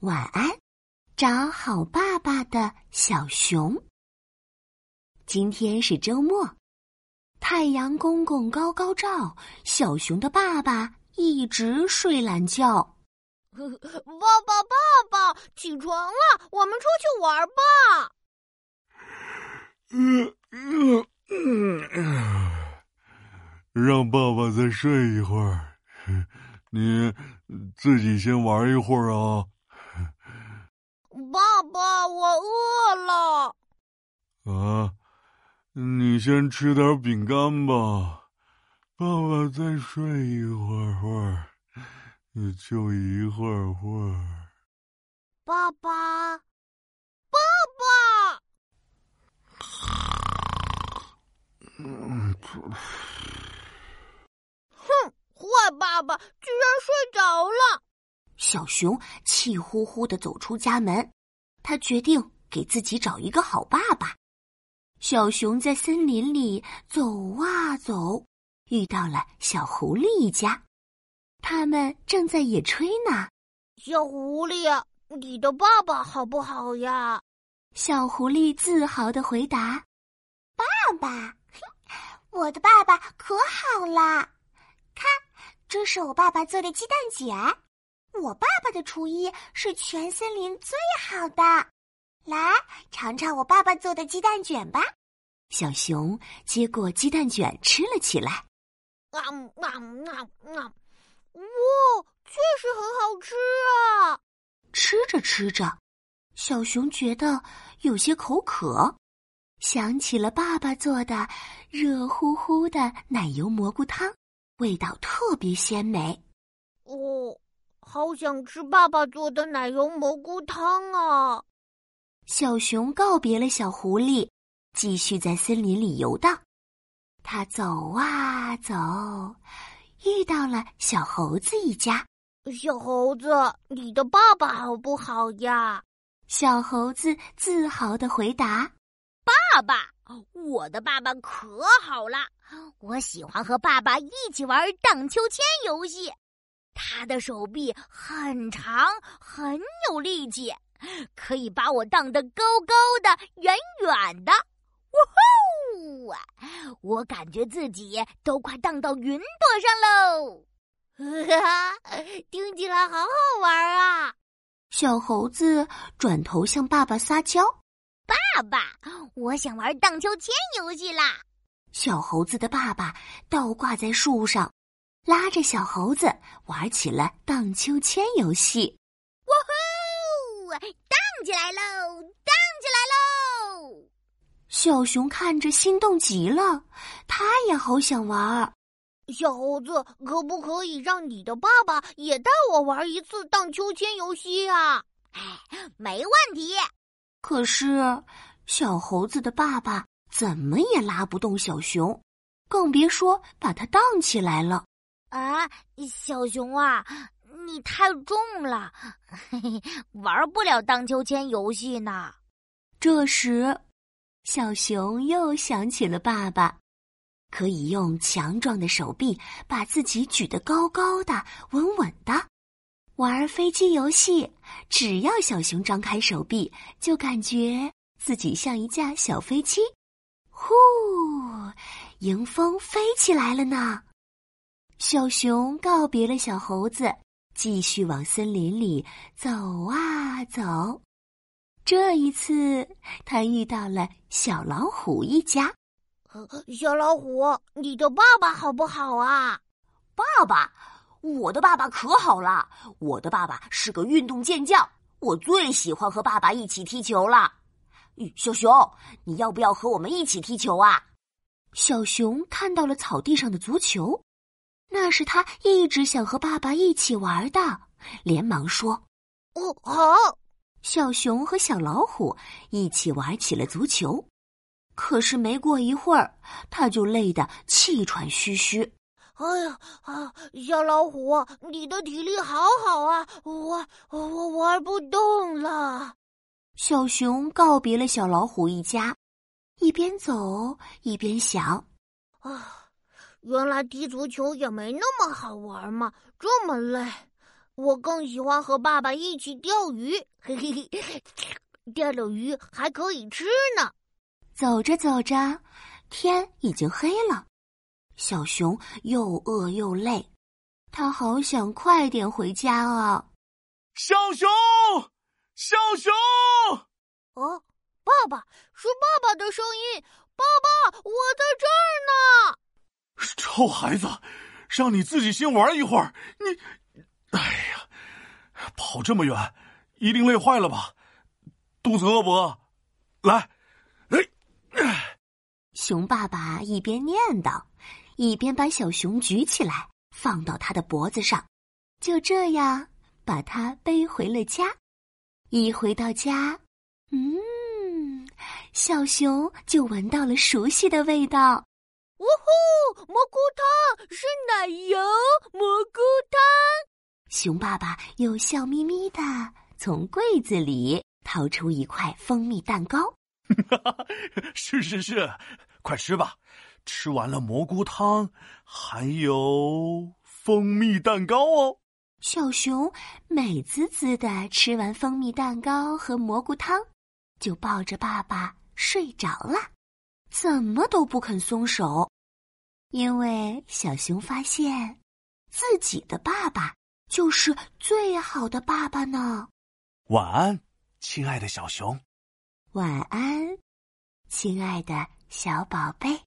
晚安，找好爸爸的小熊。今天是周末，太阳公公高高照，小熊的爸爸一直睡懒觉。爸爸，爸爸，起床了，我们出去玩吧。嗯嗯嗯，让爸爸再睡一会儿，你自己先玩一会儿啊。爸爸，我饿了。啊，你先吃点饼干吧。爸爸再睡一会儿会儿，就一会儿会儿。爸爸，爸爸。嗯，哼，坏爸爸居然睡着了。小熊气呼呼的走出家门，他决定给自己找一个好爸爸。小熊在森林里走啊走，遇到了小狐狸一家，他们正在野炊呢。小狐狸，你的爸爸好不好呀？小狐狸自豪的回答：“爸爸，我的爸爸可好啦，看，这是我爸爸做的鸡蛋卷。”我爸爸的厨艺是全森林最好的，来尝尝我爸爸做的鸡蛋卷吧。小熊接过鸡蛋卷吃了起来，啊啊啊啊！哇，确实很好吃啊！吃着吃着，小熊觉得有些口渴，想起了爸爸做的热乎乎的奶油蘑菇汤，味道特别鲜美。哦。好想吃爸爸做的奶油蘑菇汤啊！小熊告别了小狐狸，继续在森林里游荡。他走啊走，遇到了小猴子一家。小猴子，你的爸爸好不好呀？小猴子自豪的回答：“爸爸，我的爸爸可好了，我喜欢和爸爸一起玩荡秋千游戏。”他的手臂很长，很有力气，可以把我荡得高高的、远远的。哇吼！我感觉自己都快荡到云朵上喽！哈 哈听起来好好玩啊！小猴子转头向爸爸撒娇：“爸爸，我想玩荡秋千游戏啦！”小猴子的爸爸倒挂在树上。拉着小猴子玩起了荡秋千游戏，哇吼！荡起来喽，荡起来喽！小熊看着心动极了，它也好想玩。小猴子，可不可以让你的爸爸也带我玩一次荡秋千游戏啊？哎，没问题。可是小猴子的爸爸怎么也拉不动小熊，更别说把它荡起来了。啊，小熊啊，你太重了，嘿 嘿，玩不了荡秋千游戏呢。这时，小熊又想起了爸爸，可以用强壮的手臂把自己举得高高的、稳稳的。玩飞机游戏，只要小熊张开手臂，就感觉自己像一架小飞机，呼，迎风飞起来了呢。小熊告别了小猴子，继续往森林里走啊走。这一次，他遇到了小老虎一家。小老虎，你的爸爸好不好啊？爸爸，我的爸爸可好了。我的爸爸是个运动健将，我最喜欢和爸爸一起踢球了。小熊，你要不要和我们一起踢球啊？小熊看到了草地上的足球。那是他一直想和爸爸一起玩的，连忙说：“哦，好。”小熊和小老虎一起玩起了足球，可是没过一会儿，他就累得气喘吁吁。哎呀啊！小老虎，你的体力好好啊，我我玩不动了。小熊告别了小老虎一家，一边走一边想：啊。原来踢足球也没那么好玩嘛，这么累，我更喜欢和爸爸一起钓鱼，嘿嘿嘿，钓了鱼还可以吃呢。走着走着，天已经黑了，小熊又饿又累，他好想快点回家啊！小熊，小熊！哦，爸爸，是爸爸的声音！爸爸，我在这儿呢！臭孩子，让你自己先玩一会儿，你……哎呀，跑这么远，一定累坏了吧？肚子饿不饿？来，哎！熊爸爸一边念叨，一边把小熊举起来，放到他的脖子上，就这样把他背回了家。一回到家，嗯，小熊就闻到了熟悉的味道。呜呼！蘑菇汤是奶油蘑菇汤。熊爸爸又笑眯眯的从柜子里掏出一块蜂蜜蛋糕。是是是，快吃吧！吃完了蘑菇汤，还有蜂蜜蛋糕哦。小熊美滋滋的吃完蜂蜜蛋糕和蘑菇汤，就抱着爸爸睡着了。怎么都不肯松手，因为小熊发现自己的爸爸就是最好的爸爸呢。晚安，亲爱的小熊。晚安，亲爱的小宝贝。